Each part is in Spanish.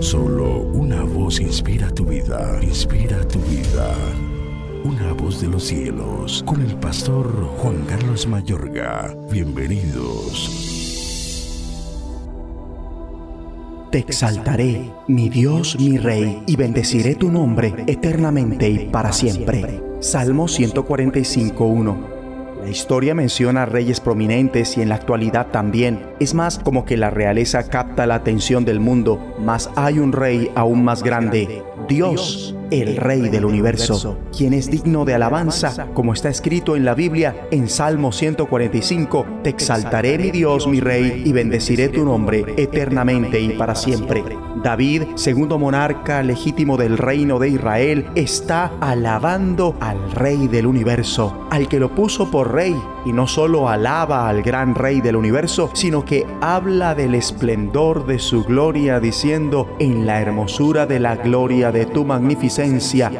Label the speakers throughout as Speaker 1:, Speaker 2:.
Speaker 1: Solo una voz inspira tu vida, inspira tu vida. Una voz de los cielos, con el pastor Juan Carlos Mayorga. Bienvenidos.
Speaker 2: Te exaltaré, mi Dios, mi Rey, y bendeciré tu nombre eternamente y para siempre. Salmo 145.1 la historia menciona reyes prominentes y en la actualidad también. Es más como que la realeza capta la atención del mundo, mas hay un rey aún más grande, Dios el Rey del universo, quien es digno de alabanza, como está escrito en la Biblia en Salmo 145, Te exaltaré mi Dios, mi Rey, y bendeciré tu nombre eternamente y para siempre. David, segundo monarca legítimo del reino de Israel, está alabando al Rey del universo, al que lo puso por Rey, y no solo alaba al gran Rey del universo, sino que habla del esplendor de su gloria, diciendo, en la hermosura de la gloria de tu magnificencia,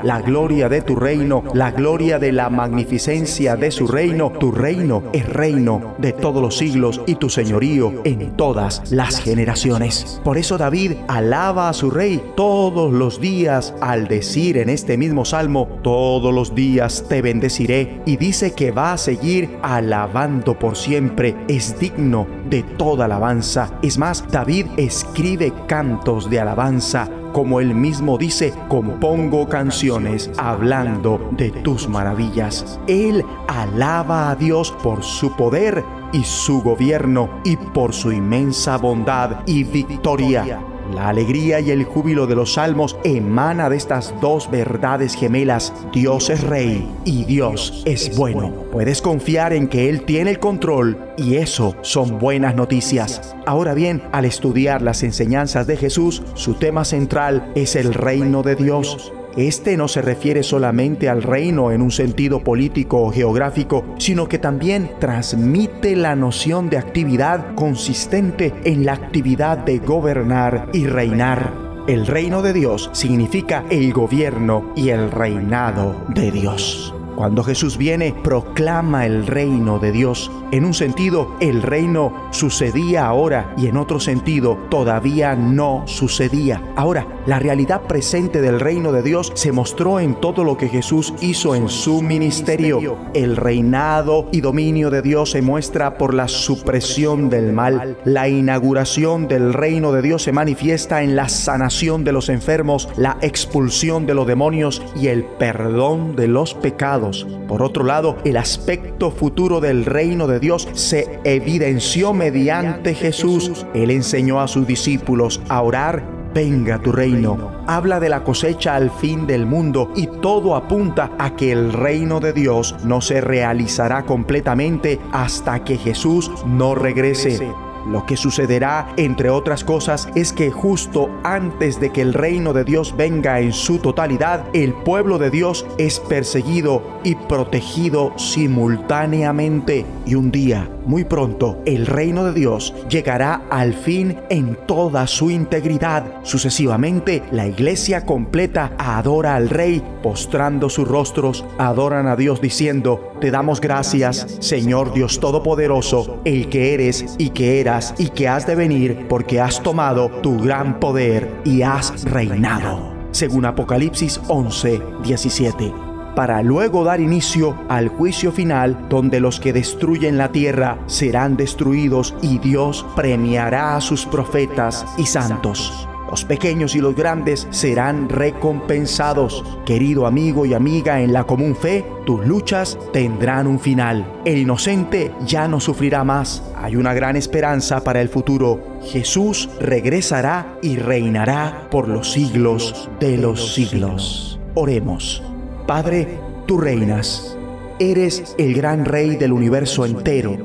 Speaker 2: la gloria de tu reino, la gloria de la magnificencia de su reino. Tu reino es reino de todos los siglos y tu señorío en todas las generaciones. Por eso David alaba a su rey todos los días al decir en este mismo salmo, todos los días te bendeciré y dice que va a seguir alabando por siempre. Es digno de toda alabanza. Es más, David escribe cantos de alabanza como él mismo dice, compongo canciones hablando de tus maravillas. Él alaba a Dios por su poder y su gobierno y por su inmensa bondad y victoria. La alegría y el júbilo de los salmos emana de estas dos verdades gemelas. Dios es rey y Dios es bueno. Puedes confiar en que Él tiene el control y eso son buenas noticias. Ahora bien, al estudiar las enseñanzas de Jesús, su tema central es el reino de Dios. Este no se refiere solamente al reino en un sentido político o geográfico, sino que también transmite la noción de actividad consistente en la actividad de gobernar y reinar. El reino de Dios significa el gobierno y el reinado de Dios. Cuando Jesús viene, proclama el reino de Dios. En un sentido, el reino sucedía ahora y en otro sentido, todavía no sucedía. Ahora, la realidad presente del reino de Dios se mostró en todo lo que Jesús hizo en su ministerio. El reinado y dominio de Dios se muestra por la supresión del mal. La inauguración del reino de Dios se manifiesta en la sanación de los enfermos, la expulsión de los demonios y el perdón de los pecados por otro lado, el aspecto futuro del reino de Dios se evidenció mediante Jesús. Él enseñó a sus discípulos a orar venga tu reino. Habla de la cosecha al fin del mundo y todo apunta a que el reino de Dios no se realizará completamente hasta que Jesús no regrese. Lo que sucederá, entre otras cosas, es que justo antes de que el reino de Dios venga en su totalidad, el pueblo de Dios es perseguido y protegido simultáneamente. Y un día, muy pronto, el reino de Dios llegará al fin en toda su integridad. Sucesivamente, la iglesia completa adora al rey, postrando sus rostros, adoran a Dios diciendo, te damos gracias, Señor Dios Todopoderoso, el que eres y que eras y que has de venir porque has tomado tu gran poder y has reinado. Según Apocalipsis 11, 17 para luego dar inicio al juicio final donde los que destruyen la tierra serán destruidos y Dios premiará a sus profetas y santos. Los pequeños y los grandes serán recompensados. Querido amigo y amiga en la común fe, tus luchas tendrán un final. El inocente ya no sufrirá más. Hay una gran esperanza para el futuro. Jesús regresará y reinará por los siglos de los siglos. Oremos. Padre, tú reinas. Eres el gran rey del universo entero.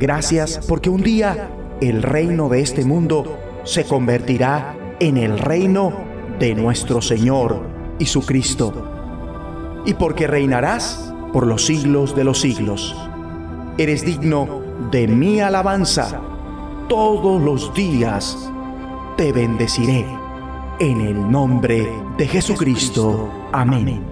Speaker 2: Gracias porque un día el reino de este mundo se convertirá en el reino de nuestro Señor y su Cristo. Y porque reinarás por los siglos de los siglos. Eres digno de mi alabanza. Todos los días te bendeciré. En el nombre de Jesucristo. Amén.